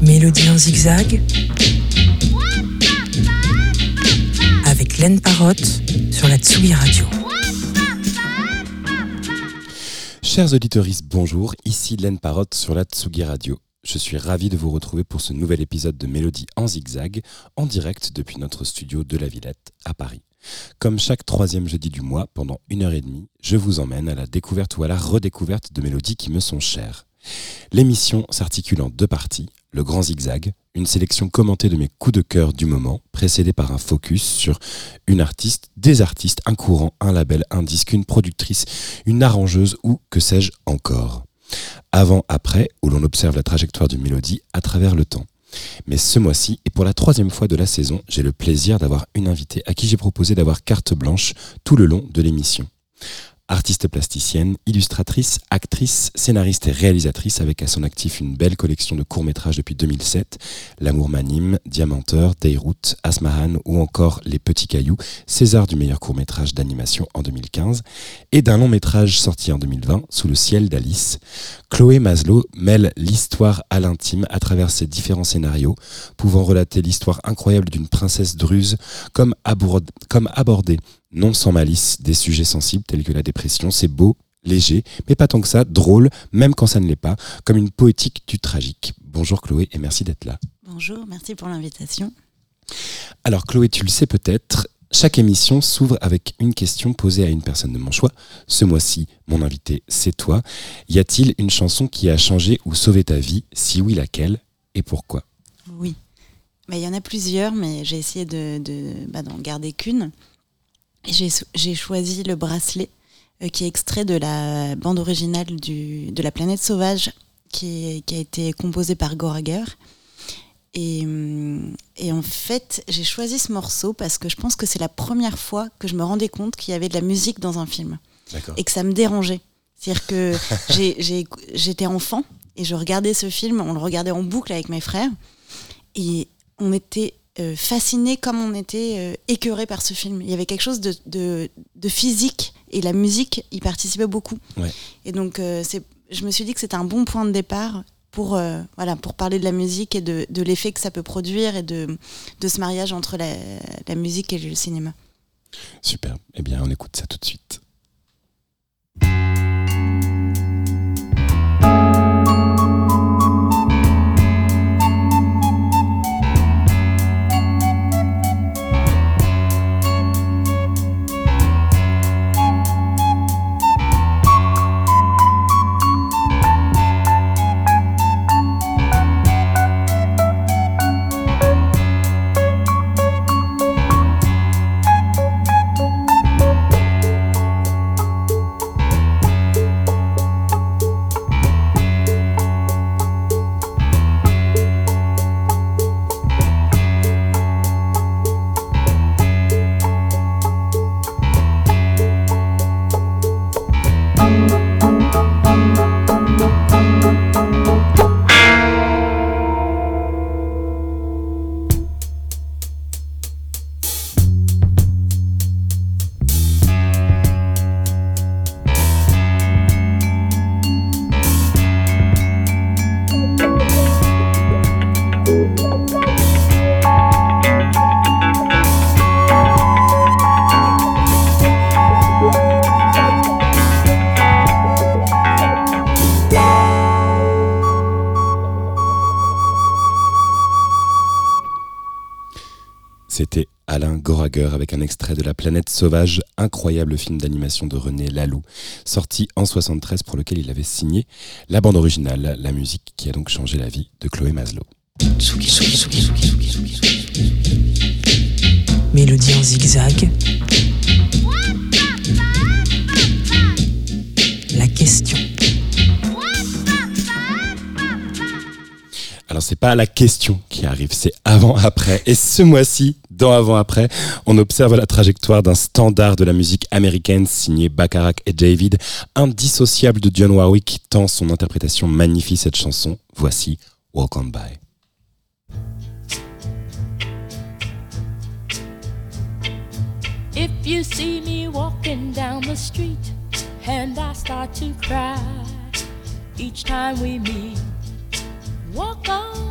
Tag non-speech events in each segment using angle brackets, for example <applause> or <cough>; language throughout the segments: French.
Mélodie en zigzag avec Laine Parotte sur la Tsugi Radio. Chers auditeurs, bonjour, ici Laine Parotte sur la Tsugi Radio. Je suis ravi de vous retrouver pour ce nouvel épisode de Mélodie en zigzag, en direct depuis notre studio de la Villette à Paris. Comme chaque troisième jeudi du mois, pendant une heure et demie, je vous emmène à la découverte ou à la redécouverte de mélodies qui me sont chères. L'émission s'articule en deux parties, le grand zigzag, une sélection commentée de mes coups de cœur du moment, précédée par un focus sur une artiste, des artistes, un courant, un label, un disque, une productrice, une arrangeuse ou que sais-je encore. Avant, après, où l'on observe la trajectoire d'une mélodie à travers le temps. Mais ce mois-ci, et pour la troisième fois de la saison, j'ai le plaisir d'avoir une invitée à qui j'ai proposé d'avoir carte blanche tout le long de l'émission. Artiste plasticienne, illustratrice, actrice, scénariste et réalisatrice avec à son actif une belle collection de courts-métrages depuis 2007, L'amour m'anime, Diamanteur, Dayroute, Asmahan ou encore Les petits cailloux, César du meilleur court-métrage d'animation en 2015, et d'un long-métrage sorti en 2020, Sous le ciel d'Alice. Chloé Maslow mêle l'histoire à l'intime à travers ses différents scénarios, pouvant relater l'histoire incroyable d'une princesse comme, comme abordée non sans malice, des sujets sensibles tels que la dépression. C'est beau, léger, mais pas tant que ça, drôle, même quand ça ne l'est pas, comme une poétique du tragique. Bonjour Chloé et merci d'être là. Bonjour, merci pour l'invitation. Alors Chloé, tu le sais peut-être, chaque émission s'ouvre avec une question posée à une personne de mon choix. Ce mois-ci, mon invité, c'est toi. Y a-t-il une chanson qui a changé ou sauvé ta vie? Si oui, laquelle? Et pourquoi? Oui. Il y en a plusieurs, mais j'ai essayé de, de bah, d'en garder qu'une. J'ai choisi le bracelet euh, qui est extrait de la bande originale du, de La planète sauvage qui, qui a été composée par Gorager. Et, hum, et, en fait, j'ai choisi ce morceau parce que je pense que c'est la première fois que je me rendais compte qu'il y avait de la musique dans un film. Et que ça me dérangeait. C'est-à-dire que <laughs> j'étais enfant et je regardais ce film, on le regardait en boucle avec mes frères. Et on était euh, fasciné comme on était euh, écœuré par ce film. Il y avait quelque chose de, de, physique et la musique y participait beaucoup. Et donc, euh, je me suis dit que c'était un bon point de départ pour, voilà, pour parler de la musique et de, de l'effet que ça peut produire et de, de ce mariage entre la, la musique et le cinéma. Super. Eh bien, on écoute ça tout de suite. Extrait de La planète sauvage, incroyable film d'animation de René Laloux, sorti en 73 pour lequel il avait signé la bande originale, la musique qui a donc changé la vie de Chloé Maslow. Mélodie en zigzag. La question. Alors c'est pas la question qui arrive, c'est avant après. Et ce mois-ci, dans Avant Après, on observe la trajectoire d'un standard de la musique américaine signé Bacharach et David, indissociable de Dionne Warwick, tant son interprétation magnifie cette chanson. Voici Walk On By. Walk on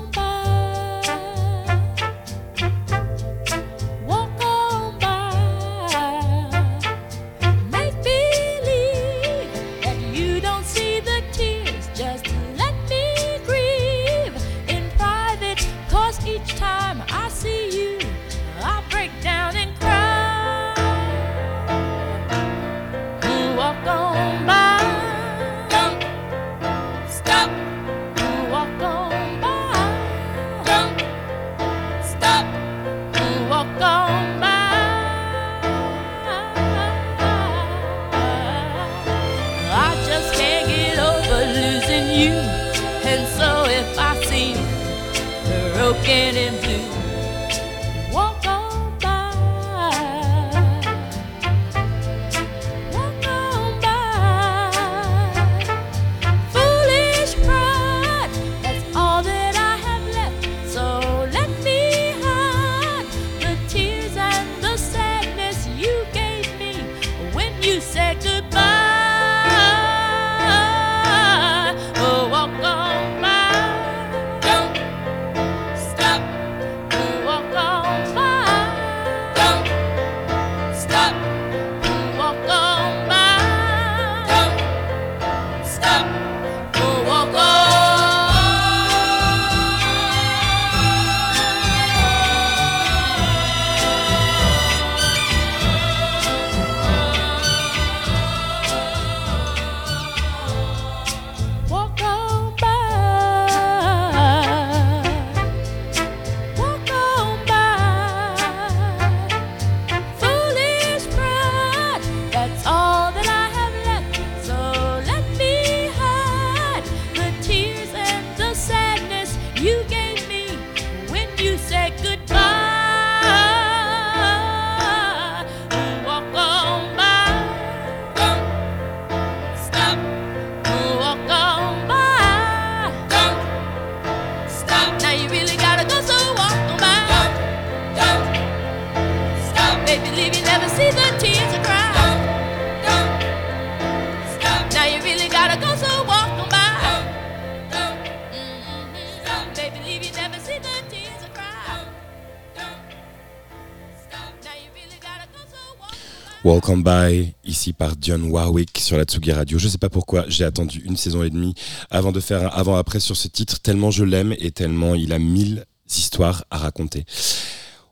on by. Walk on By, ici par Dionne Warwick sur la Tsugi Radio. Je sais pas pourquoi j'ai attendu une saison et demie avant de faire un avant-après sur ce titre, tellement je l'aime et tellement il a mille histoires à raconter.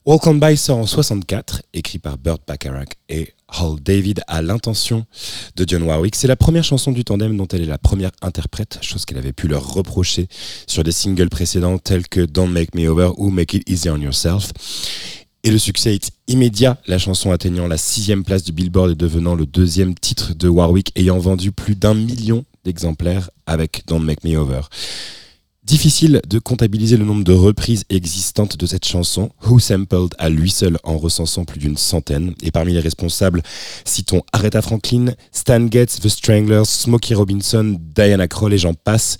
Walk on By sort en 64, écrit par Burt Bacharach et Hall David à l'intention de Dionne Warwick. C'est la première chanson du tandem dont elle est la première interprète, chose qu'elle avait pu leur reprocher sur des singles précédents tels que Don't Make Me Over ou Make It Easy on Yourself. Et le succès est immédiat, la chanson atteignant la sixième place du Billboard et devenant le deuxième titre de Warwick ayant vendu plus d'un million d'exemplaires avec Don't Make Me Over. Difficile de comptabiliser le nombre de reprises existantes de cette chanson, Who Sampled à lui seul en recensant plus d'une centaine. Et parmi les responsables, citons Aretha Franklin, Stan Getz, The Stranglers, Smokey Robinson, Diana Krall et j'en passe.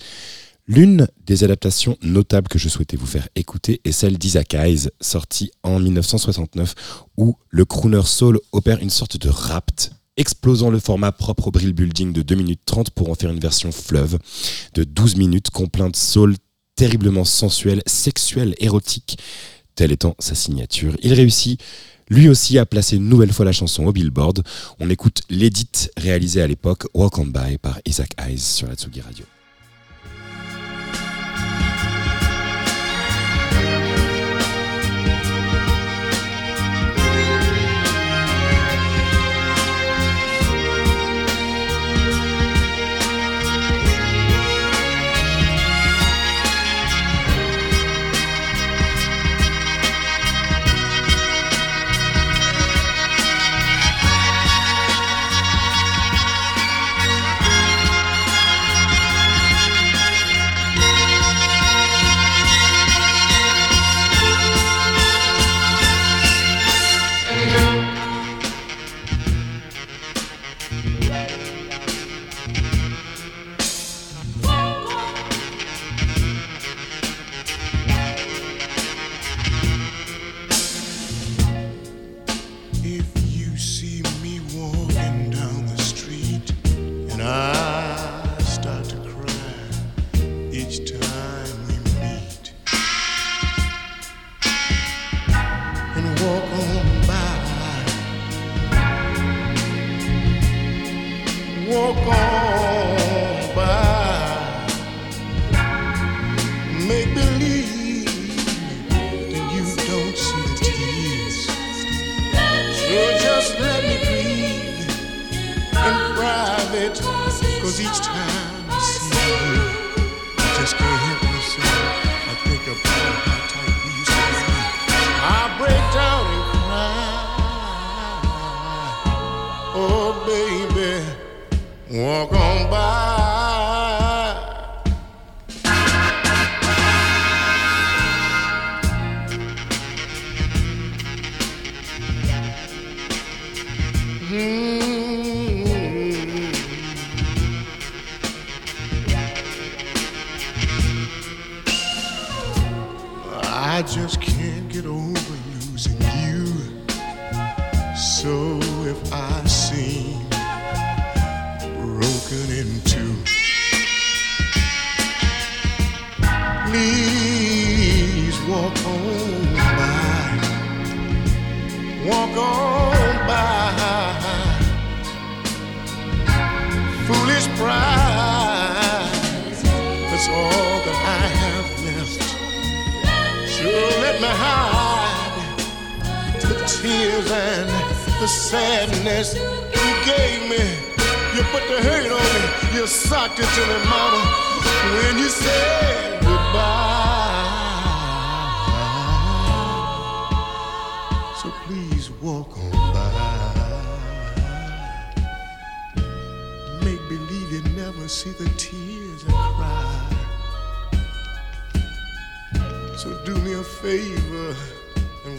L'une des adaptations notables que je souhaitais vous faire écouter est celle d'Isaac Hayes, sortie en 1969, où le crooner soul opère une sorte de rapt, explosant le format propre au Brill Building de 2 minutes 30 pour en faire une version fleuve de 12 minutes, complainte soul terriblement sensuelle, sexuelle, érotique, telle étant sa signature. Il réussit lui aussi à placer une nouvelle fois la chanson au Billboard. On écoute l'édit réalisé à l'époque, Walk on By par Isaac Hayes sur la Tsugi Radio.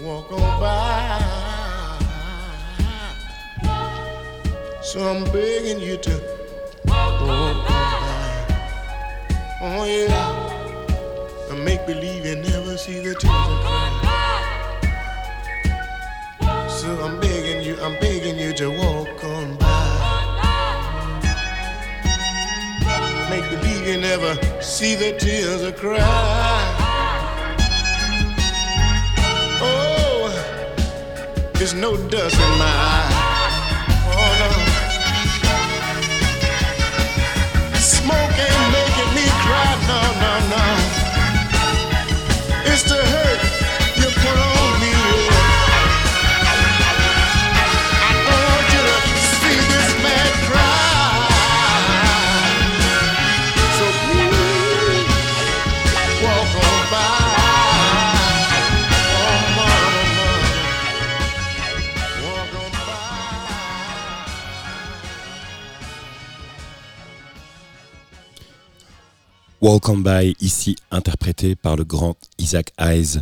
Walk on by. So I'm begging you to walk on by. Oh yeah. And make believe you never see the tears. So I'm begging you, I'm begging you to walk on by. Make believe you never see the tears I cry. There's no dust in my eye. Oh no. Smoke ain't making me cry. No, no, no. It's the hurt Walk on by, ici interprété par le grand Isaac Hayes.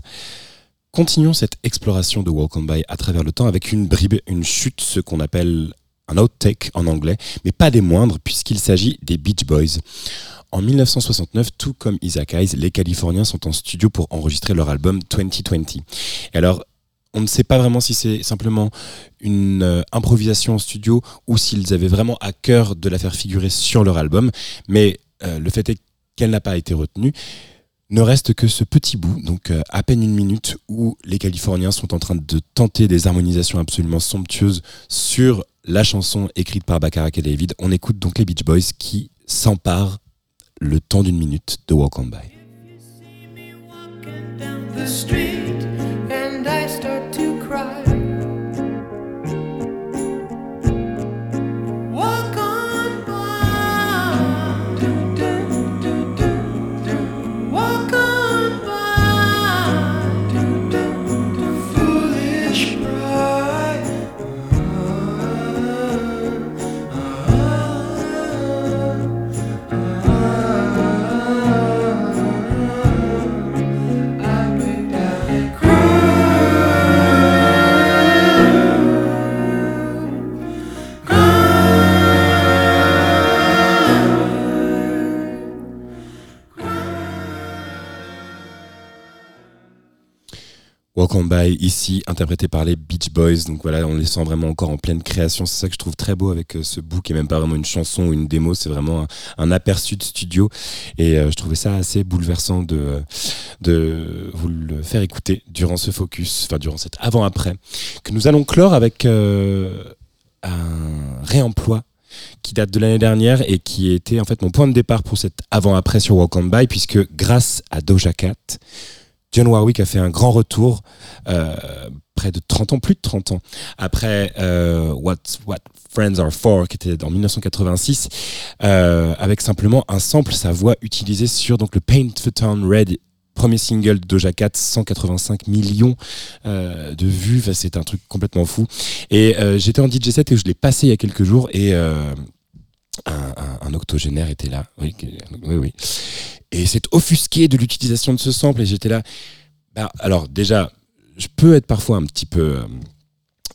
Continuons cette exploration de Walk on by à travers le temps avec une bribe, une chute, ce qu'on appelle un outtake en anglais, mais pas des moindres puisqu'il s'agit des Beach Boys. En 1969, tout comme Isaac Hayes, les Californiens sont en studio pour enregistrer leur album 2020. Et alors, on ne sait pas vraiment si c'est simplement une euh, improvisation en studio ou s'ils avaient vraiment à cœur de la faire figurer sur leur album, mais euh, le fait est qu'elle n'a pas été retenue. Ne reste que ce petit bout, donc euh, à peine une minute, où les Californiens sont en train de tenter des harmonisations absolument somptueuses sur la chanson écrite par Bacharach et David. On écoute donc les Beach Boys qui s'emparent le temps d'une minute de Walk on By. Walk on By, ici, interprété par les Beach Boys. Donc voilà, on les sent vraiment encore en pleine création. C'est ça que je trouve très beau avec euh, ce qui est même pas vraiment une chanson ou une démo, c'est vraiment un, un aperçu de studio. Et euh, je trouvais ça assez bouleversant de, de vous le faire écouter durant ce focus, enfin durant cet avant-après, que nous allons clore avec euh, un réemploi qui date de l'année dernière et qui était en fait mon point de départ pour cet avant-après sur Walk on By, puisque grâce à Doja Cat, John Warwick a fait un grand retour euh, près de 30 ans, plus de 30 ans, après euh, What, What Friends Are For, qui était en 1986, euh, avec simplement un sample, sa voix utilisée sur donc, le Paint the Town Red premier single de Doja Cat, 185 millions de vues, c'est un truc complètement fou. Et j'étais en DJ set et je l'ai passé il y a quelques jours et un, octogénaire était là. Oui, oui. Et c'est offusqué de l'utilisation de ce sample et j'étais là. Bah, alors déjà, je peux être parfois un petit peu euh,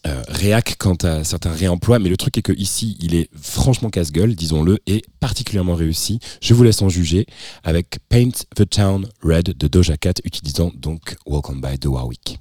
euh, réac quant à certains réemplois, mais le truc est que ici, il est franchement casse-gueule, disons-le, et particulièrement réussi. Je vous laisse en juger avec Paint the Town Red de Doja Cat, utilisant donc Welcome by de Warwick.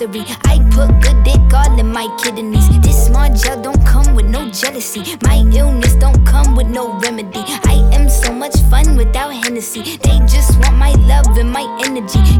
Misery. I put good dick all in my kidneys. This small gel don't come with no jealousy. My illness don't come with no remedy. I am so much fun without Hennessy. They just want my love and my energy.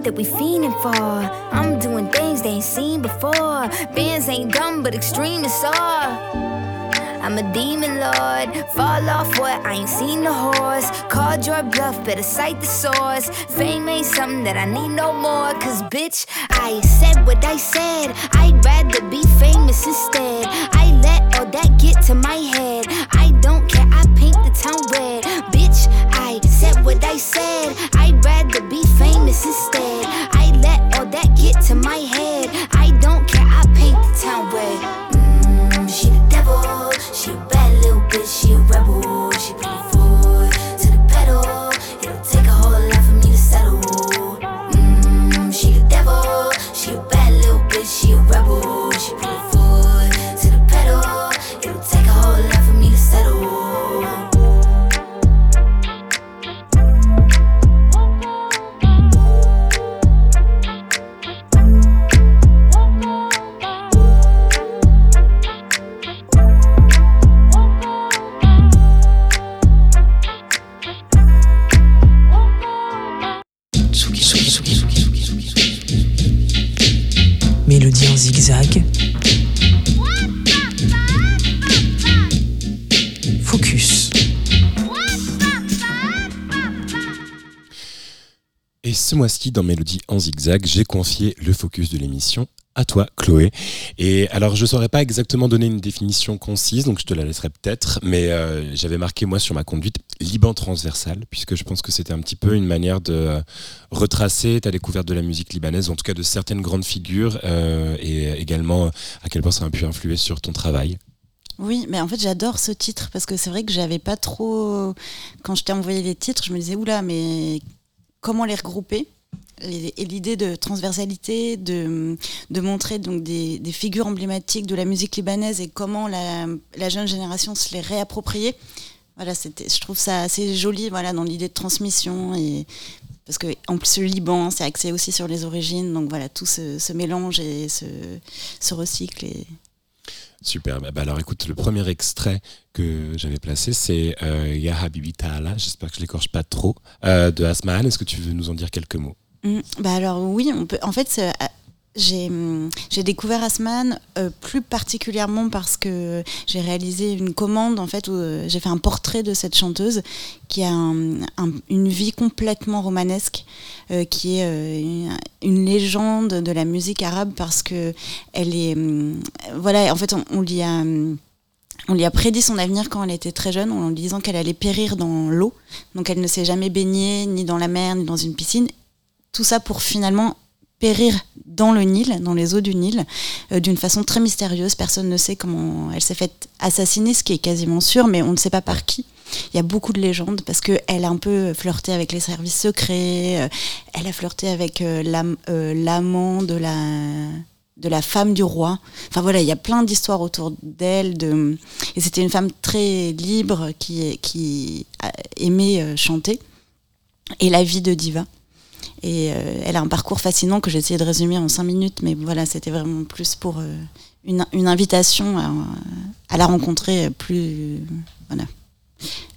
All that we fiending for. I'm doing things they ain't seen before. Bands ain't dumb, but extreme is all. I'm a demon lord. Fall off what? I ain't seen the horse. Called your bluff, better cite the source. Fame ain't something that I need no more. Cause bitch, I said what I said. I'd rather be famous instead. I let all that get to my head. Dans Mélodie en zigzag, j'ai confié le focus de l'émission À toi, Chloé. Et alors, je ne saurais pas exactement donner une définition concise, donc je te la laisserai peut-être, mais euh, j'avais marqué, moi, sur ma conduite, Liban transversal, puisque je pense que c'était un petit peu une manière de euh, retracer ta découverte de la musique libanaise, en tout cas de certaines grandes figures, euh, et également à quel point ça a pu influer sur ton travail. Oui, mais en fait j'adore ce titre parce que c'est vrai que j'avais pas trop. Quand je t'ai envoyé les titres, je me disais oula, mais comment les regrouper? Et l'idée de transversalité, de, montrer donc des, figures emblématiques de la musique libanaise et comment la, jeune génération se les réapproprier. Voilà, je trouve ça assez joli, voilà, dans l'idée de transmission et parce que en plus le Liban, c'est axé aussi sur les origines, donc voilà, tout se, mélange et se, se recycle et Super. Bah, bah, alors écoute, le premier extrait que j'avais placé, c'est euh, Ta'ala, j'espère que je l'écorche pas trop, euh, de Asmahan. Est-ce que tu veux nous en dire quelques mots? Mm, Bah alors oui, on peut. En fait, euh, j'ai hum, j'ai découvert Asman euh, plus particulièrement parce que j'ai réalisé une commande en fait où euh, j'ai fait un portrait de cette chanteuse qui a un- un- une vie complètement romanesque, qui est une, légende de la musique arabe parce que elle est hum, voilà en fait on, lui a on lui a prédit son avenir quand elle était très jeune en lui disant qu'elle allait périr dans l'eau. Donc elle ne s'est jamais baignée ni dans la mer ni dans une piscine. Tout ça pour finalement périr dans le Nil, dans les eaux du Nil, euh, d'une façon très mystérieuse. Personne ne sait comment elle s'est faite assassiner, ce qui est quasiment sûr, mais on ne sait pas par qui. Il y a beaucoup de légendes parce qu'elle a un peu flirté avec les services secrets, euh, elle a flirté avec euh, l'am- l'amant de la, de la femme du roi. Enfin voilà, il y a plein d'histoires autour d'elle. De... Et c'était une femme très libre qui, qui aimait chanter. Et la vie de diva. Et euh, elle a un parcours fascinant que j'ai essayé de résumer en cinq minutes, mais voilà, c'était vraiment plus pour euh, une, invitation à, la rencontrer plus, voilà,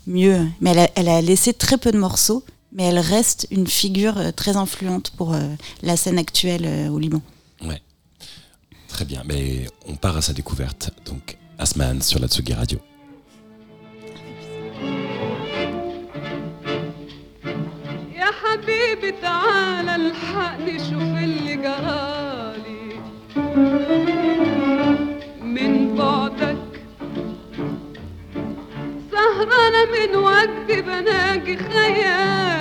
mieux. Mais elle a, laissé très peu de morceaux, mais elle reste une figure euh, très influente pour la scène actuelle au Liban. Très bien, mais on part à sa découverte. Donc, Asman sur la Tsugi Radio. حبيبي تعال الحقني شوف اللي جرالي. من بعدك سهرانة من وجدي بناجي خيالك.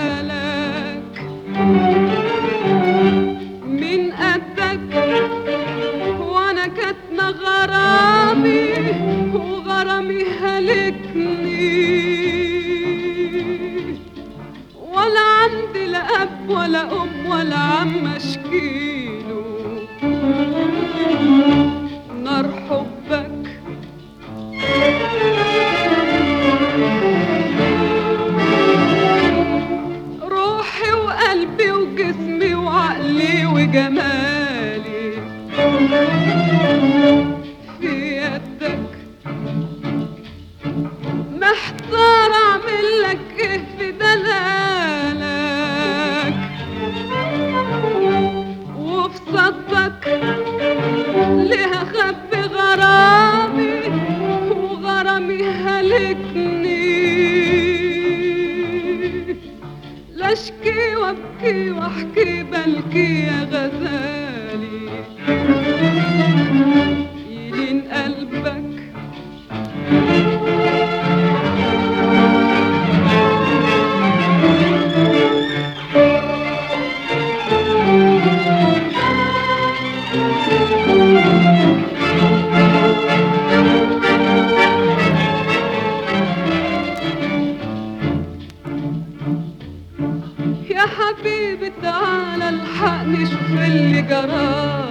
من قدك وأنا كاتمة غرامي وغرامي هلكني. أب ولا أم ولا عم اشكيله نار حبك. روحي وقلبي وجسمي وعقلي وجمالي. في يدك. محتار أعمل لك إيه في دلالك ليه اخبي غرامي وغرامي هلكني؟ لا اشكي وابكي واحكي بلكي يا غزالي. يا حبيبي تعال الحقني شوف اللي جرالي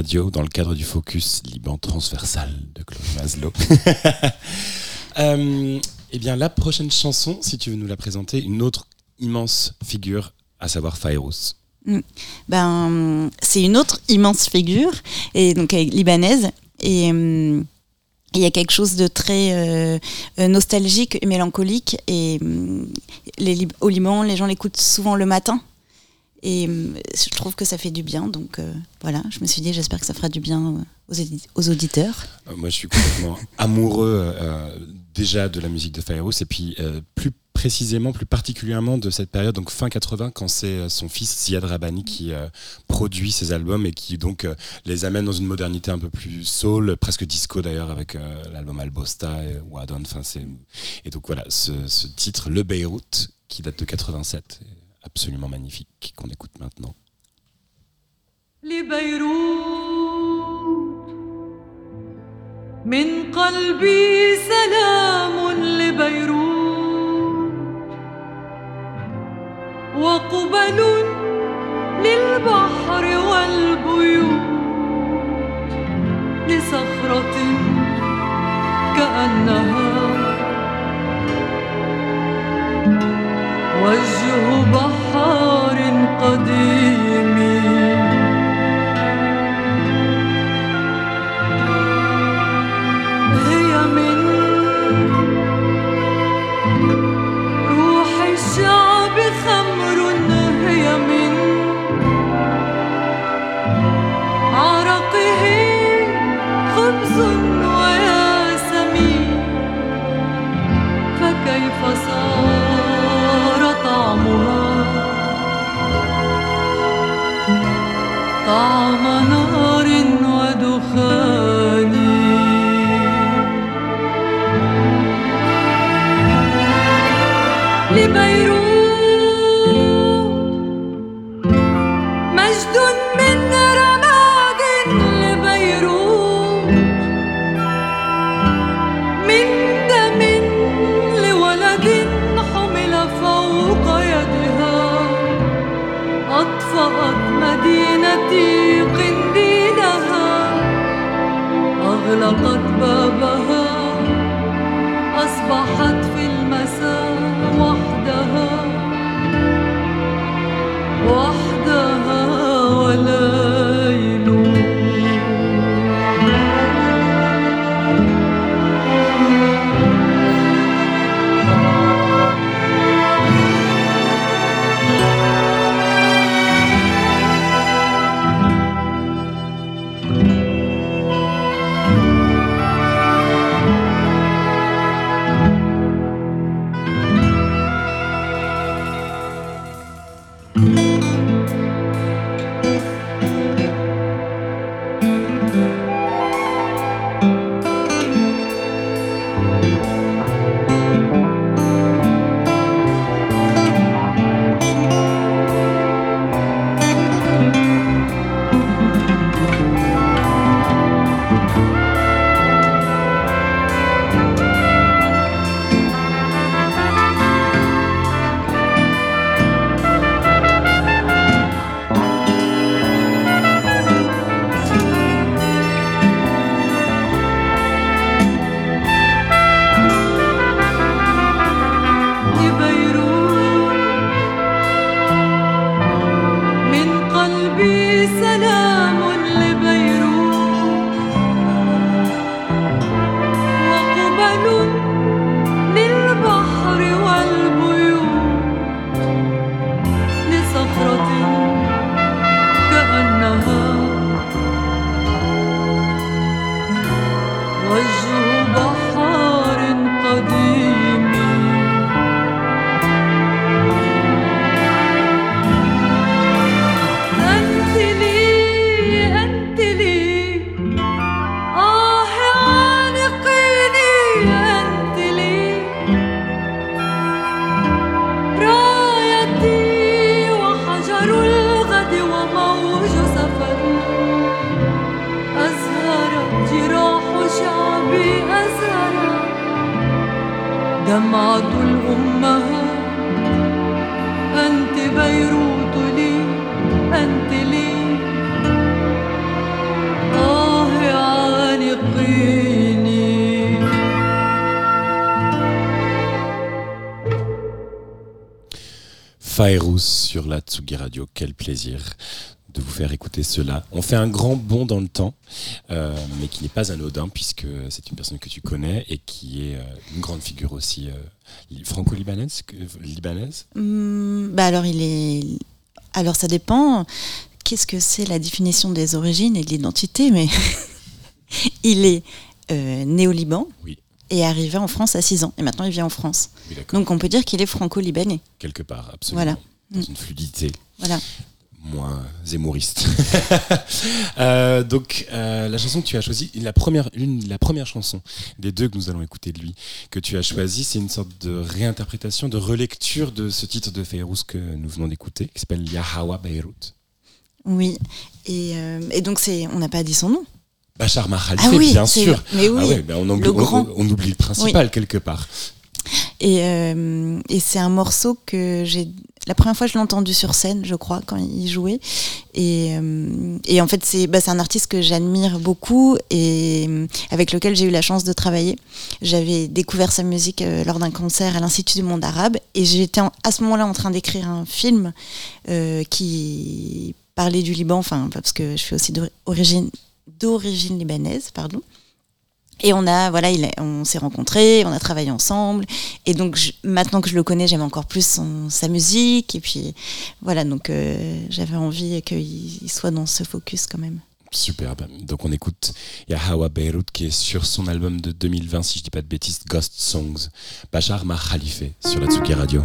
Radio dans le cadre du Focus Liban transversal de Claude Maslow. <laughs> Euh, eh bien, la prochaine chanson, si tu veux nous la présenter, une autre immense figure, à savoir Fairuz. Ben, c'est une autre immense figure, et donc elle est libanaise. Et hum, il y a quelque chose de très euh, nostalgique et mélancolique. Et hum, les, au Liban, les gens l'écoutent souvent le matin. Et hum, je trouve que ça fait du bien. Donc euh, voilà, je me suis dit, j'espère que ça fera du bien euh, aux, auditeurs. Euh, Moi, je suis complètement <laughs> amoureux euh, déjà de la musique de Fairuz et puis euh, plus précisément, plus particulièrement de cette période, donc fin 80, quand c'est euh, son fils Ziad Rabani qui euh, produit ses albums et qui donc euh, les amène dans une modernité un peu plus soul, presque disco d'ailleurs, avec euh, l'album Albosta et Wadon. Et donc voilà, ce, ce titre, Le Beyrouth, qui date de 87, est absolument magnifique, qu'on écoute maintenant. لبيروت من قلبي سلام لبيروت وقبل للبحر والبيوت لصخرة كأنها وجه بحار قديم Tsugi Radio, quel plaisir de vous faire écouter cela. On fait un grand bond dans le temps, euh, mais qui n'est pas anodin puisque c'est une personne que tu connais et qui est euh, une grande figure aussi euh, li- franco-libanaise. libanaise. Hum, bah alors il est. Alors ça dépend. Qu'est-ce que c'est la définition des origines et de l'identité Mais <laughs> il est né au Liban Oui. et arrivé en France à 6 ans. Et maintenant il vit en France. Oui. Donc on peut dire qu'il est franco-libanais. Quelque part, absolument. Voilà. Dans Mm. une fluidité Voilà. moins zémouriste. <laughs> Euh, donc, euh, la chanson que tu as choisie, la première, une, la première chanson des deux que nous allons écouter de lui, que tu as choisie, c'est une sorte de réinterprétation, de relecture de ce titre de Fayrouz que nous venons d'écouter, qui s'appelle Yahawa Beyrouth. Oui. Et, euh, et donc c'est. On n'a pas dit son nom. Bachar Mahalife, Ah oui, bien sûr. mais oui, Ah ouais, on, oublie, le on- grand. on oublie le principal quelque part. Et, euh, et c'est un morceau que j'ai. La première fois, je l'ai entendu sur scène, je crois, quand il jouait. Et, euh, en fait, c'est bah, c'est un artiste que j'admire beaucoup et euh, avec lequel j'ai eu la chance de travailler. J'avais découvert sa musique euh, lors d'un concert à l'Institut du monde arabe et j'étais à ce moment-là en train d'écrire un film qui parlait du Liban, enfin, parce que je suis aussi d'origine d'origine libanaise, pardon. Et on a, voilà, il on s'est rencontrés, on a travaillé ensemble. Et donc, maintenant que je le connais, j'aime encore plus sa musique. Et puis, voilà, donc euh, j'avais envie qu'il il soit dans ce focus quand même. Superbe. Donc on écoute Yahawa Beyrouth qui est sur son album de 2020, si je dis pas de bêtises, Ghost Songs. Bachar Mahalife sur la Tsuki Radio.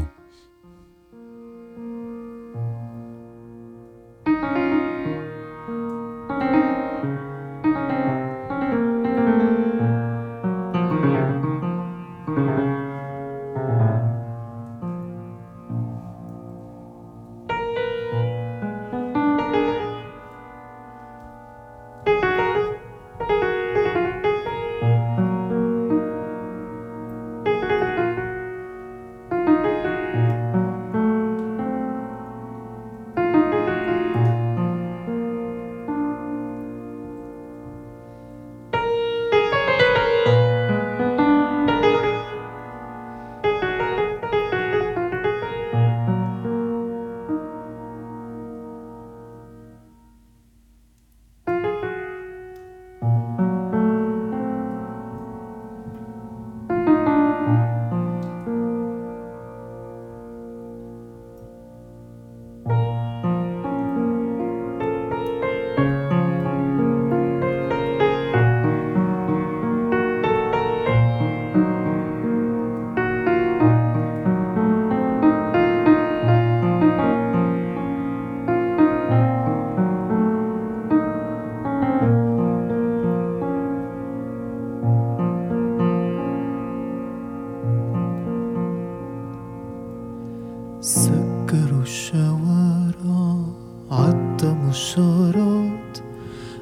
عتموا الشارات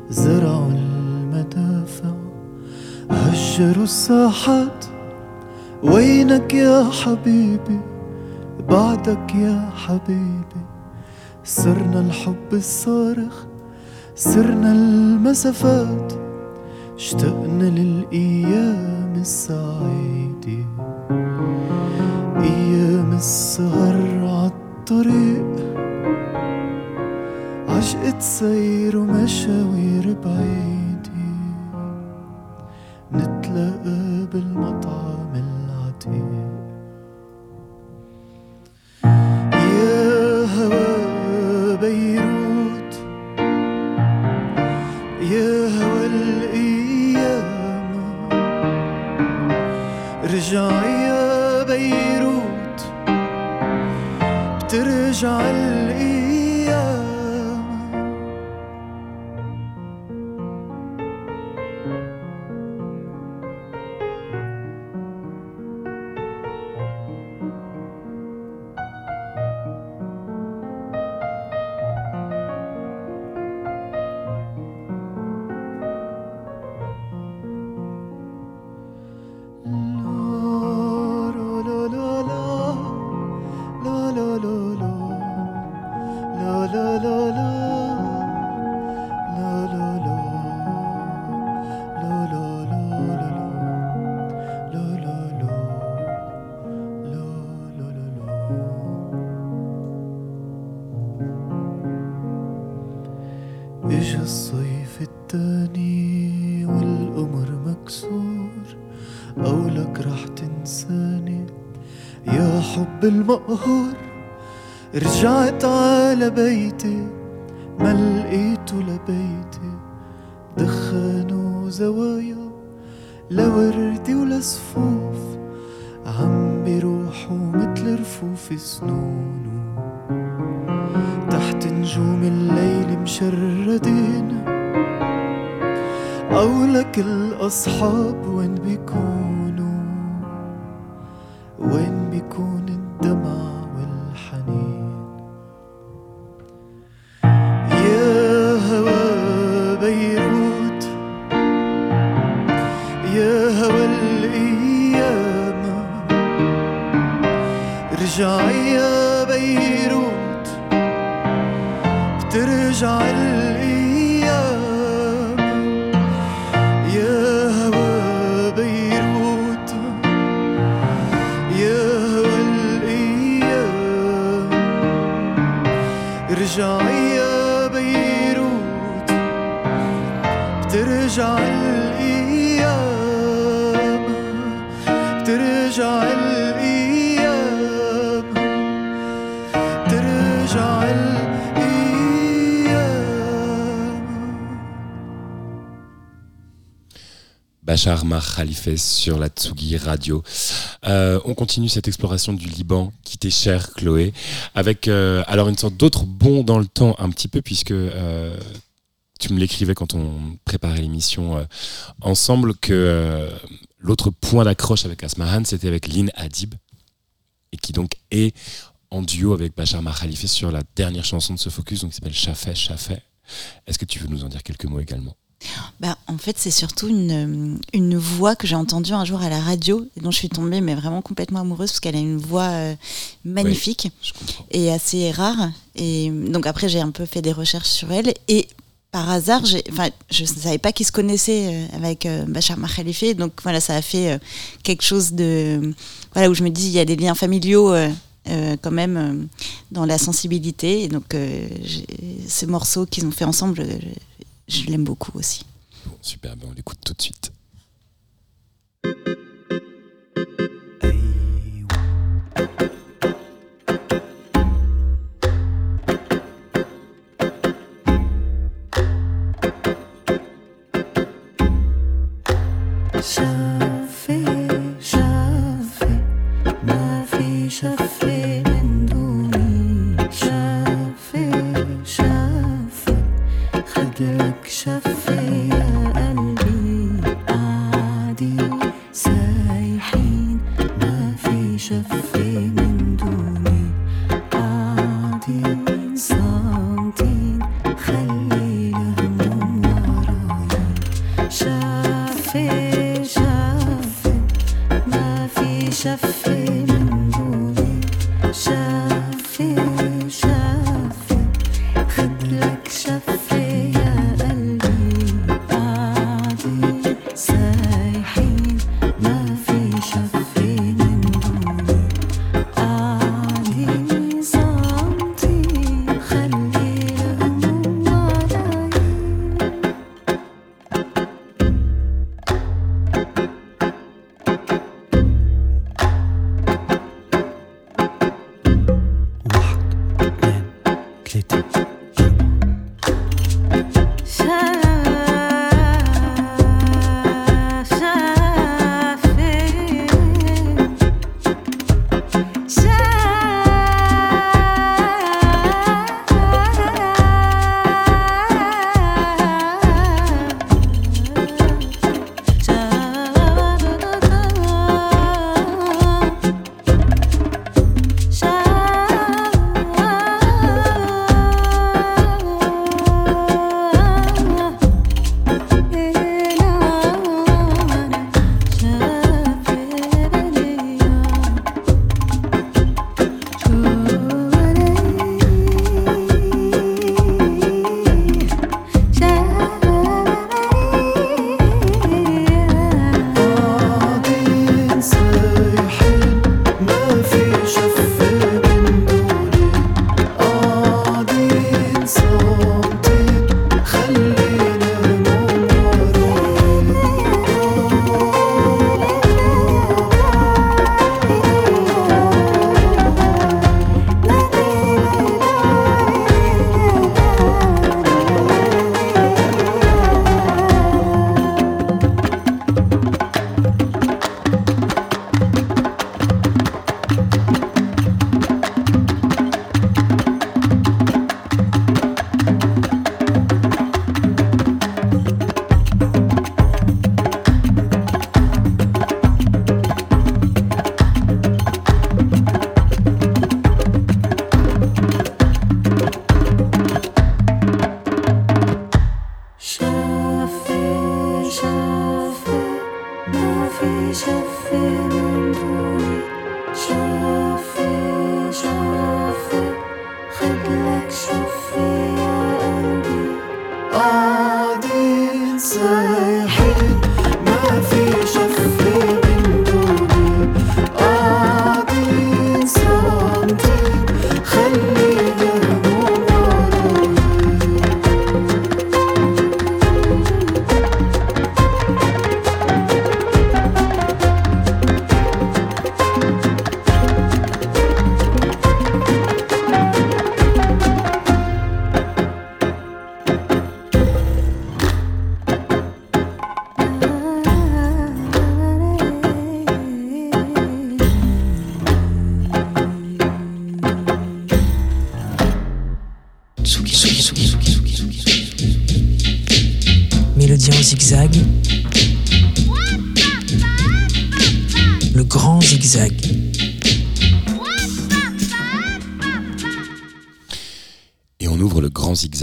زرعوا المدافع. هجروا الساحات وينك يا حبيبي؟ بعدك يا حبيبي. صرنا الحب الصارخ صرنا المسافات. اشتقنا للأيام السعيدة أيام السهر عالطريق فجأة تصيروا مشاوير بعيد المقهور رجعت على بيتي. 的吗？Bachar Mar Khalife sur la Tsugi Radio. Euh, on continue cette exploration du Liban qui t'est cher, Chloé, avec euh, alors une sorte d'autre bond dans le temps un petit peu puisque euh, tu me l'écrivais quand on préparait l'émission ensemble que l'autre point d'accroche avec Asmahan c'était avec Lynn Hadib et qui donc est en duo avec Bachar Khalife sur la dernière chanson de ce focus donc qui s'appelle Chafet Chafet. Est-ce que tu veux nous en dire quelques mots également? Bah, en fait, c'est surtout une, une voix que j'ai entendue un jour à la radio et dont je suis tombée, mais vraiment complètement amoureuse parce qu'elle a une voix euh, magnifique et assez rare. Et donc après, j'ai un peu fait des recherches sur elle et par hasard, enfin, je ne savais pas qu'ils se connaissaient euh, avec euh, Bachar Mar Khalife, donc voilà, ça a fait euh, quelque chose de, voilà, où je me dis, il y a des liens familiaux. euh, quand même euh, dans la sensibilité et donc euh, j'ai- ce morceau qu'ils ont fait ensemble je l'aime beaucoup aussi. Bon, super, ben on l'écoute tout de suite. deep.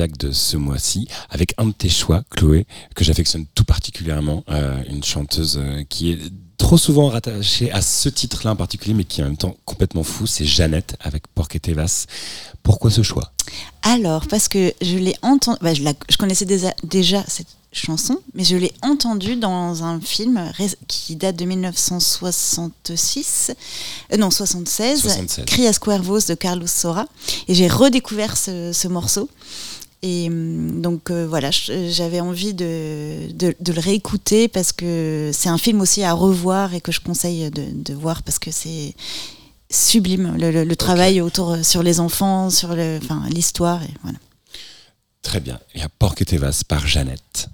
De ce mois-ci avec un de tes choix, Chloé, que j'affectionne tout particulièrement, euh, une chanteuse euh, qui est trop souvent rattachée à ce titre-là en particulier, mais qui est en même temps complètement fou, c'est Jeannette avec Porc et Tevas. Pourquoi ce choix? Alors, parce que je l'ai entendu, bah, je, la- je connaissais déjà, déjà cette chanson, mais je l'ai entendue dans un film qui date de 1966, euh, non 76, 76. Cria Cuervos de Carlos Sora, et j'ai redécouvert ce, ce morceau. Et hum, donc euh, voilà, j'avais envie de, de- de le réécouter parce que c'est un film aussi à revoir et que je conseille de, de voir parce que c'est sublime le, le- le travail autour euh, sur les enfants, sur l'histoire voilà. Très bien. Il y a Porc et Tevas par Jeannette.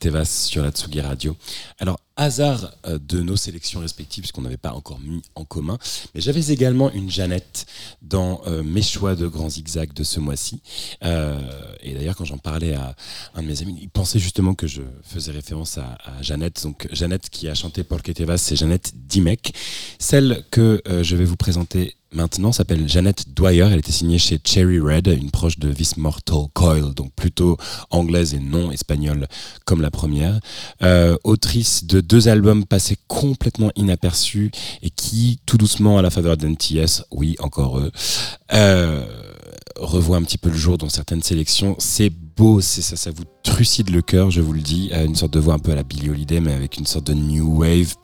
Tevas sur la Tsugi Radio. Alors, hasard euh, de nos sélections respectives, puisqu'on n'avait pas encore mis en commun, mais j'avais également une Jeannette dans euh, mes choix de grands zigzags de ce mois-ci. Euh, et d'ailleurs, quand j'en parlais à un de mes amis, il pensait justement que je faisais référence à, Jeannette. Donc, Jeannette qui a chanté et Tevas, c'est Jeannette Dimek. Celle que je vais vous présenter maintenant s'appelle Jeannette Dwyer. Elle était signée chez Cherry Red, une proche de This Mortal Coil, donc plutôt anglaise et non espagnole comme la première. Euh, autrice de deux albums passés complètement inaperçus et qui, tout doucement à la faveur d'NTS, oui, encore eux, euh, revoit un petit peu le jour dans certaines sélections. C'est beau, ça, ça vous trucide le cœur, je vous le dis. Euh, Une sorte de voix un peu à la Billie Holiday, mais avec une sorte de new wave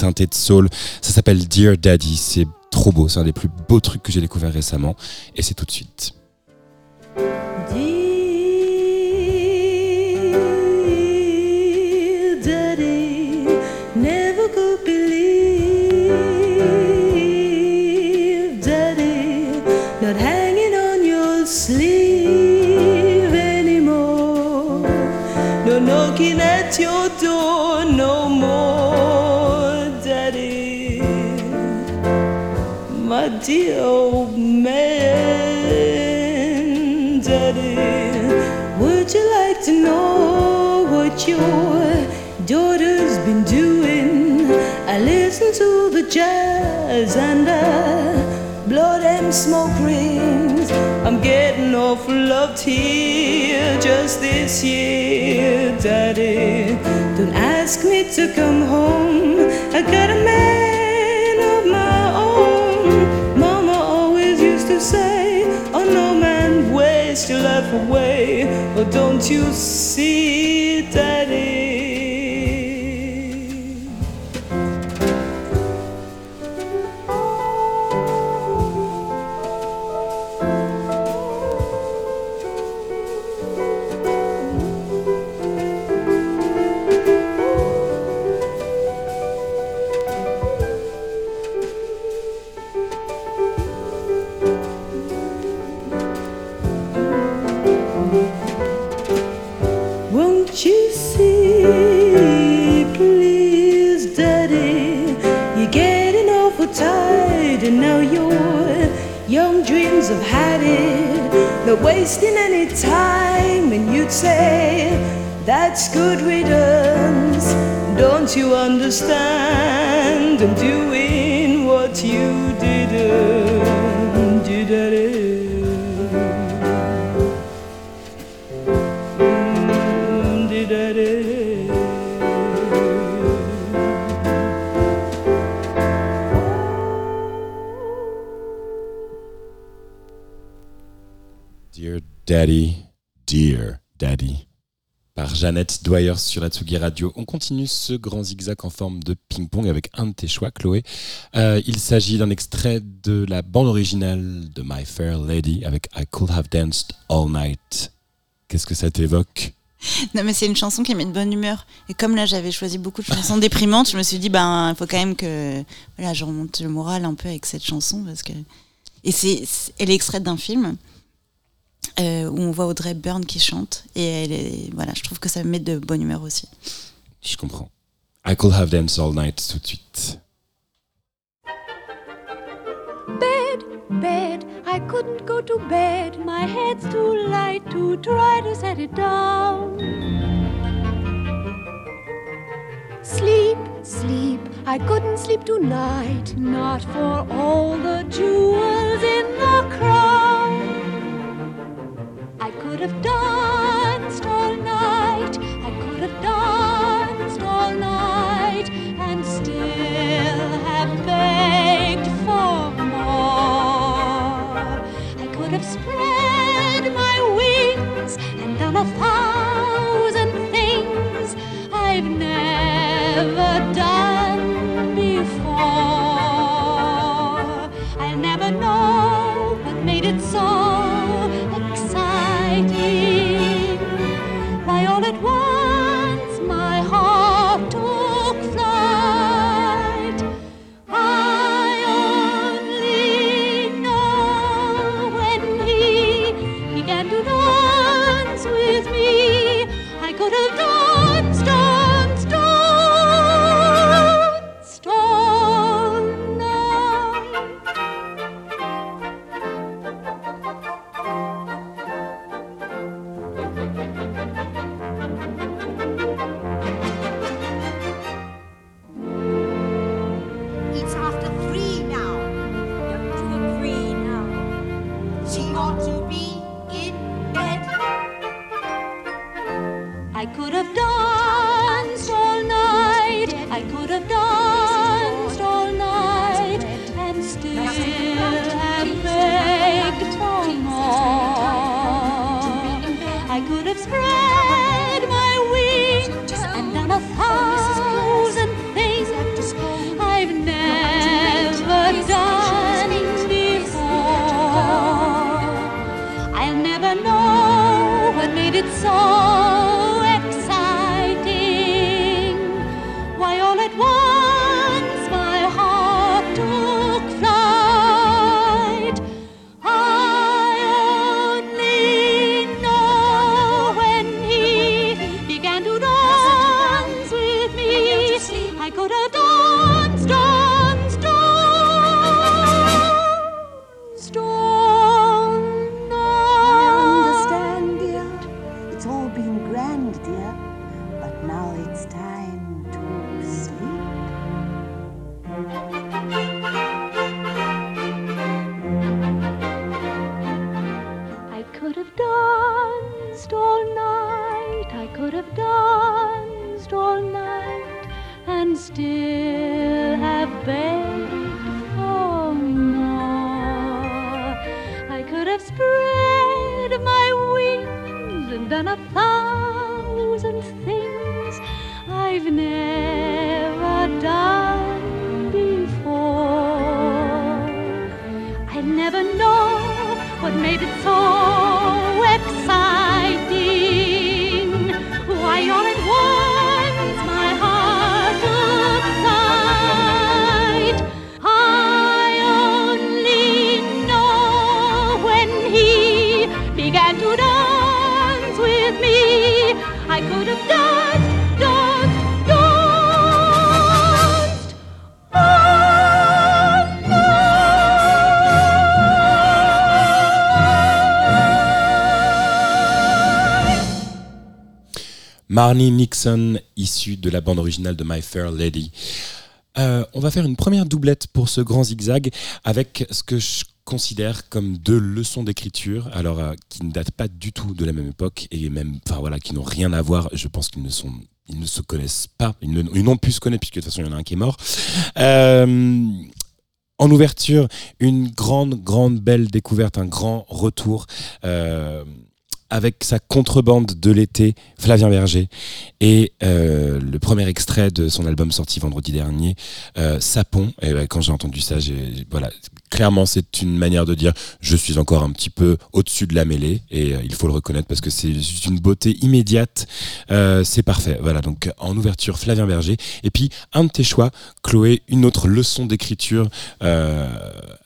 teintée de soul. Ça s'appelle Dear Daddy. C'est trop beau. C'est un des plus beaux trucs que j'ai découvert récemment. Et c'est tout de suite. Dear Daddy, jazz and I blow them smoke rings. I'm getting awful loved here just this year, Daddy. Don't ask me to come home. I got a man of my own. Mama always used to say, Oh no man, waste your life away. Oh, don't you see, Daddy? Wasting any time, and you'd say, That's good riddance. Don't you understand? I'm doing what you didn't, Daddy, Dear Daddy. Par Jeannette Dwyer sur la Tsugi Radio. On continue ce grand zigzag en forme de ping-pong avec un de tes choix, Chloé. Euh, il s'agit d'un extrait de la bande originale de My Fair Lady avec I Could Have Danced All Night. Qu'est-ce que ça t'évoque? Non, mais c'est une chanson qui met de bonne humeur. Et comme là, j'avais choisi beaucoup de chansons <laughs> déprimantes, je me suis dit, ben, il faut quand même que voilà, je remonte le moral un peu avec cette chanson. Parce que... Et c'est, elle est extraite d'un film euh, où on voit Audrey Byrne qui chante. Et elle est, voilà, je trouve que ça me met de bonne humeur aussi. Je comprends. I Could Have Danced All Night tout de suite. Bed, bed, I couldn't go to bed. My head's too light to try to set it down. Sleep, sleep, I couldn't sleep tonight. Not for all Marnie Nixon, issue de la bande originale de My Fair Lady. Euh, on va faire une première doublette pour ce grand zigzag avec ce que je considère comme deux leçons d'écriture, alors euh, qui ne datent pas du tout de la même époque et même, enfin voilà, qui n'ont rien à voir. Je pense qu'ils ne sont, ils ne se connaissent pas. Ils n'ont pu se connaître puisque de toute façon il y en a un qui est mort. Euh, en ouverture, une grande, grande, belle découverte, un grand retour. Avec sa contrebande de l'été, Flavien Berger, et euh, le premier extrait de son album sorti vendredi dernier, euh, Sapon. Et ben, quand j'ai entendu ça, j'ai voilà, clairement c'est une manière de dire je suis encore un petit peu au-dessus de la mêlée, et euh, il faut le reconnaître parce que c'est une beauté immédiate. Euh, c'est parfait. Voilà, donc en ouverture, Flavien Berger, et puis un de tes choix, Chloé, une autre leçon d'écriture, euh,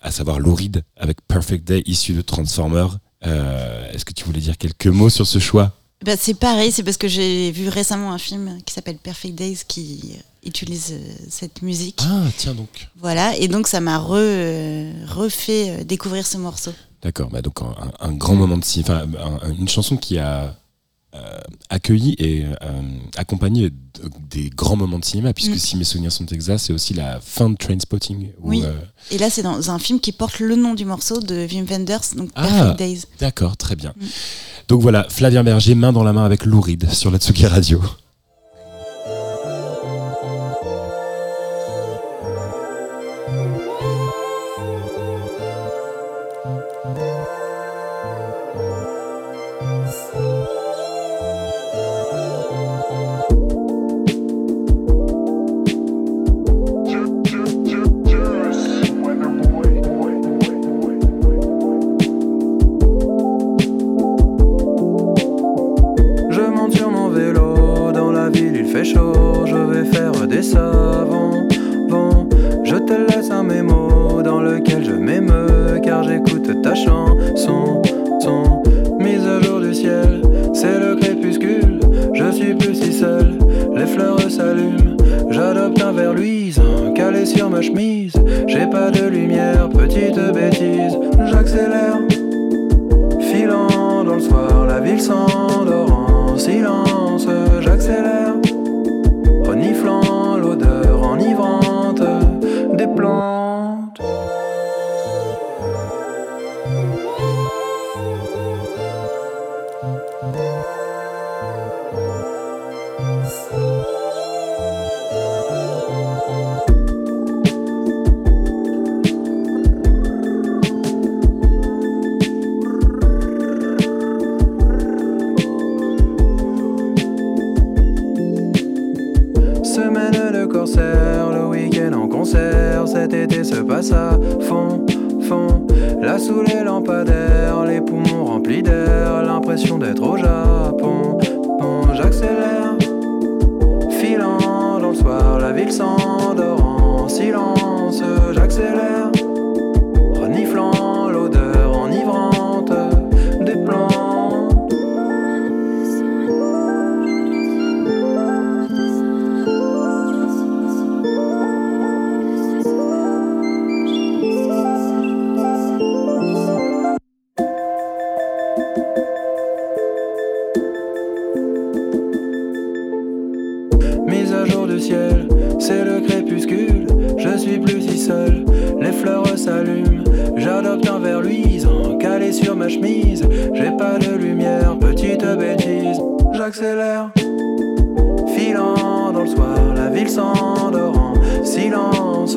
à savoir Louride avec Perfect Day, issu de Transformer. Euh, Est-ce que tu voulais dire quelques mots sur ce choix? Bah, c'est pareil, c'est parce que j'ai vu récemment un film qui s'appelle Perfect Days qui utilise euh, cette musique. Ah, tiens donc. Voilà, et donc ça m'a re- refait euh, découvrir ce morceau. D'accord, bah donc un, un grand moment de cinéma, enfin un- un- une chanson qui a euh, accueilli et euh, accompagné des grands moments de cinéma, puisque Mm. si mes souvenirs sont exacts, c'est aussi la fin de Trainspotting. où, Oui. euh, Et là, c'est dans un film qui porte le nom du morceau de Wim Wenders, donc Ah, Perfect Days. D'accord, très bien. Mm. Donc voilà, Flavien Berger, main dans la main avec Louride sur la Tsugi Radio. Sur ma chemise. J'ai pas de lumière, petite bêtise, j'accélère. Filant dans le soir, la ville s'endort en silence,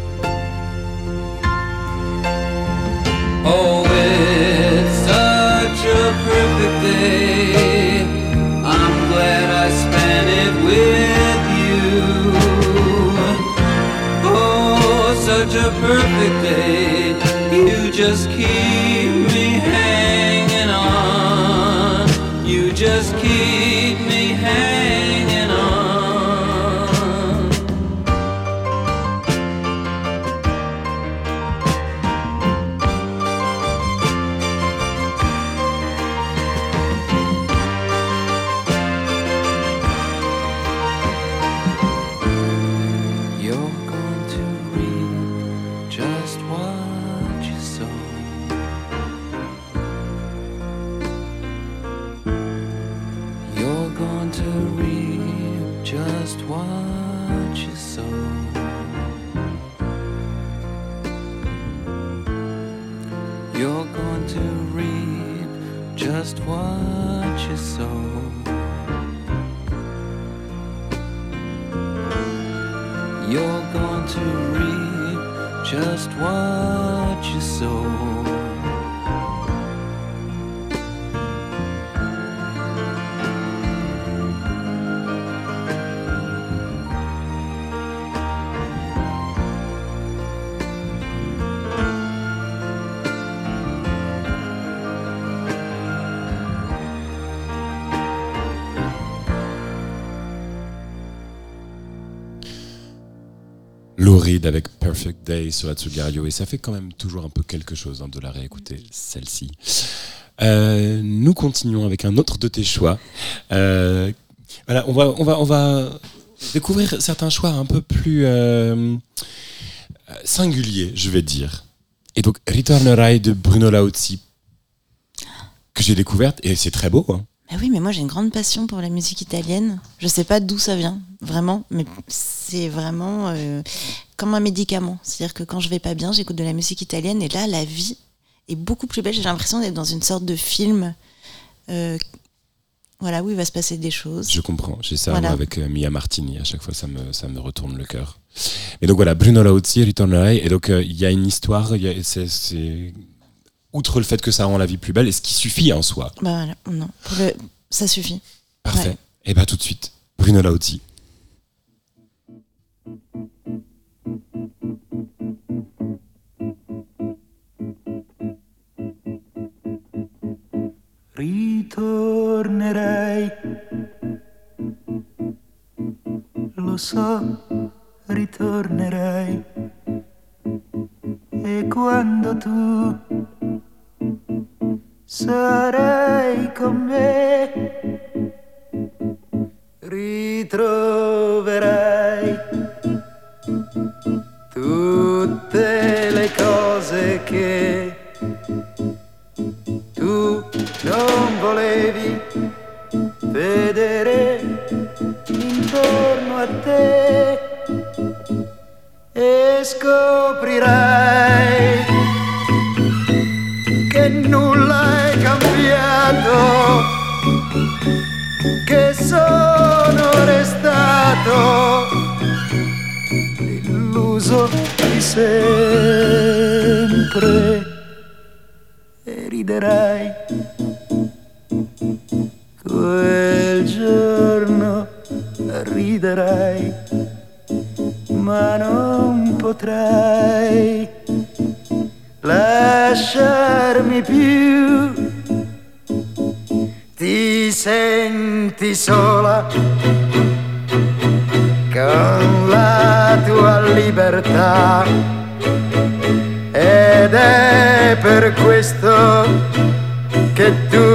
I'm glad I spent it with you. Oh, such a perfect day. You just keep me hanging on. You just keep Avec Perfect Day sur Atsugi Radio et ça fait quand même toujours un peu quelque chose hein, de la réécouter celle-ci. Euh, nous continuons avec un autre de tes choix. Euh, voilà, on va, on va, on va découvrir certains choix un peu plus euh, singuliers, je vais dire. Et donc Return Ride de Bruno Lauzi que j'ai découverte et c'est très beau. hein. Ah oui, mais moi j'ai une grande passion pour la musique italienne. Je sais pas d'où ça vient, vraiment, mais c'est vraiment euh, comme un médicament. C'est-à-dire que quand je vais pas bien, j'écoute de la musique italienne et là, la vie est beaucoup plus belle. J'ai l'impression d'être dans une sorte de film. euh, voilà, où il va se passer des choses. Je comprends. J'ai ça Voilà. avec euh, Mia Martini. À chaque fois, ça me, ça me retourne le cœur. Et donc voilà, Bruno Lauzi, Ritornerai. Et donc, euh, il y a une histoire. il y a- c'est- c'est- Outre le fait que ça rend la vie plus belle, et ce qui suffit en soi? Bah voilà, non, pour le- ça suffit. Parfait. Ouais. Et bah tout de suite, Bruno Lauzi. ritornerei. Lo so, ritornerei. E quando tu sarai con me, ritroverai tutte le cose che tu non volevi vedere intorno a te scoprirai che nulla è cambiato, che sono restato illuso di sempre e riderai quel giorno riderai ma non potrai lasciarmi più. Ti senti sola con la tua libertà ed è per questo che tu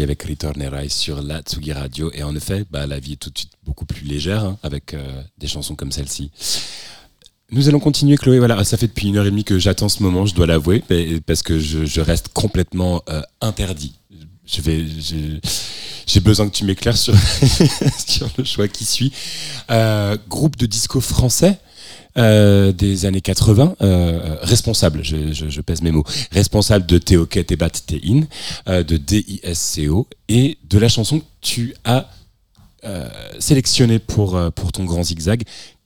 Avec Ritornerai sur la Tsugi Radio. Et en effet, bah, la vie est tout de suite beaucoup plus légère hein, avec euh, des chansons comme celle-ci. Nous allons continuer, Chloé. Voilà, ça fait depuis une heure et demie que j'attends ce moment, je dois l'avouer, mais- parce que je, reste complètement euh, interdit. Je vais, j'ai besoin que tu m'éclaires <laughs> sur, le choix qui suit. Euh, groupe de disco français. Euh, des années 80, euh, responsable, je, je, je pèse mes mots, responsable de Teoket et Bat Tein, euh, de DISCO et de la chanson que tu as euh, sélectionnée pour, euh, pour ton grand zigzag.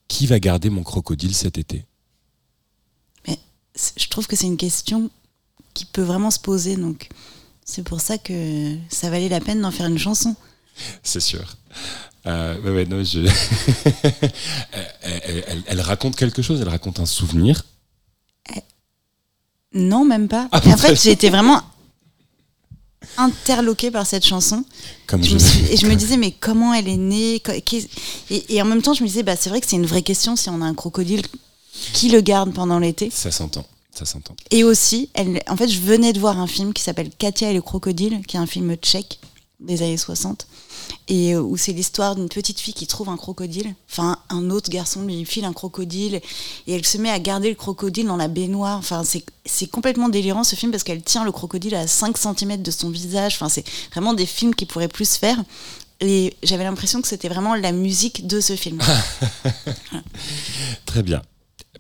Qui va garder mon crocodile cet été? Mais je trouve que c'est une question qui peut vraiment se poser, donc c'est pour ça que ça valait la peine d'en faire une chanson. C'est sûr. Euh, ouais, ouais, non, je... <laughs> elle, elle- elle- elle raconte quelque chose, elle raconte un souvenir. Non, même pas. Ah, en fait, j'ai été vraiment interloquée par cette chanson. Comme Je je me suis- et je me disais, mais comment elle est née? Et, et en même temps, je me disais, bah, c'est vrai que c'est une vraie question si on a un crocodile, qui le garde pendant l'été Ça s'entend, ça s'entend. Et aussi, elle, en fait, je venais de voir un film qui s'appelle Katia et le crocodile, qui est un film tchèque des années 60, et euh, où c'est l'histoire d'une petite fille qui trouve un crocodile, enfin un autre garçon lui file un crocodile, et elle se met à garder le crocodile dans la baignoire. Enfin, c'est complètement délirant ce film parce qu'elle tient le crocodile à 5 cm de son visage. Enfin, c'est vraiment des films qui pourraient plus se faire. Et j'avais l'impression que c'était vraiment la musique de ce film. <laughs> Très bien.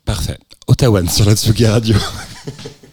Parfait. Ottawa sur la Tsugi Radio. <laughs>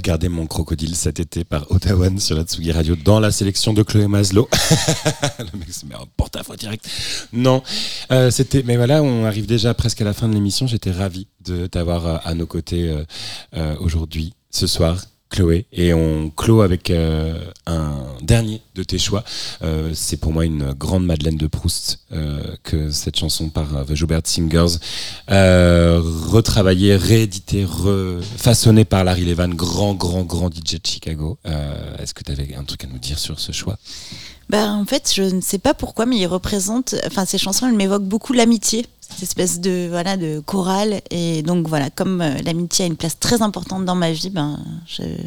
garder mon crocodile cet été par Ottawa sur la Tsugi Radio dans la sélection de Chloé Maslow <laughs> Le mec se met en porte-à-faux direct. Non, euh, c'était. Mais voilà, on arrive déjà presque à la fin de l'émission. J'étais ravi de t'avoir euh, à nos côtés euh, aujourd'hui, ce soir. Chloé, et on clôt avec euh, un dernier de tes choix. Euh, c'est pour moi une grande Madeleine de Proust euh, que cette chanson par The Joubert Singers, retravaillée, rééditée, refaçonnée par Larry Levan, grand, grand, grand DJ de Chicago. Est-ce que tu avais un truc à nous dire sur ce choix? Bah, en fait, je ne sais pas pourquoi, mais il représente. Enfin, ces chansons, elles m'évoquent beaucoup l'amitié, cette espèce de voilà de chorale. Et donc voilà, comme euh, l'amitié a une place très importante dans ma vie, ben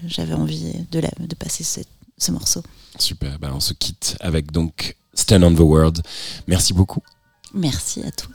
j'avais envie de, la, de passer ce, ce morceau. Super, ben on se quitte avec donc Stand on the World. Merci beaucoup. Merci à toi.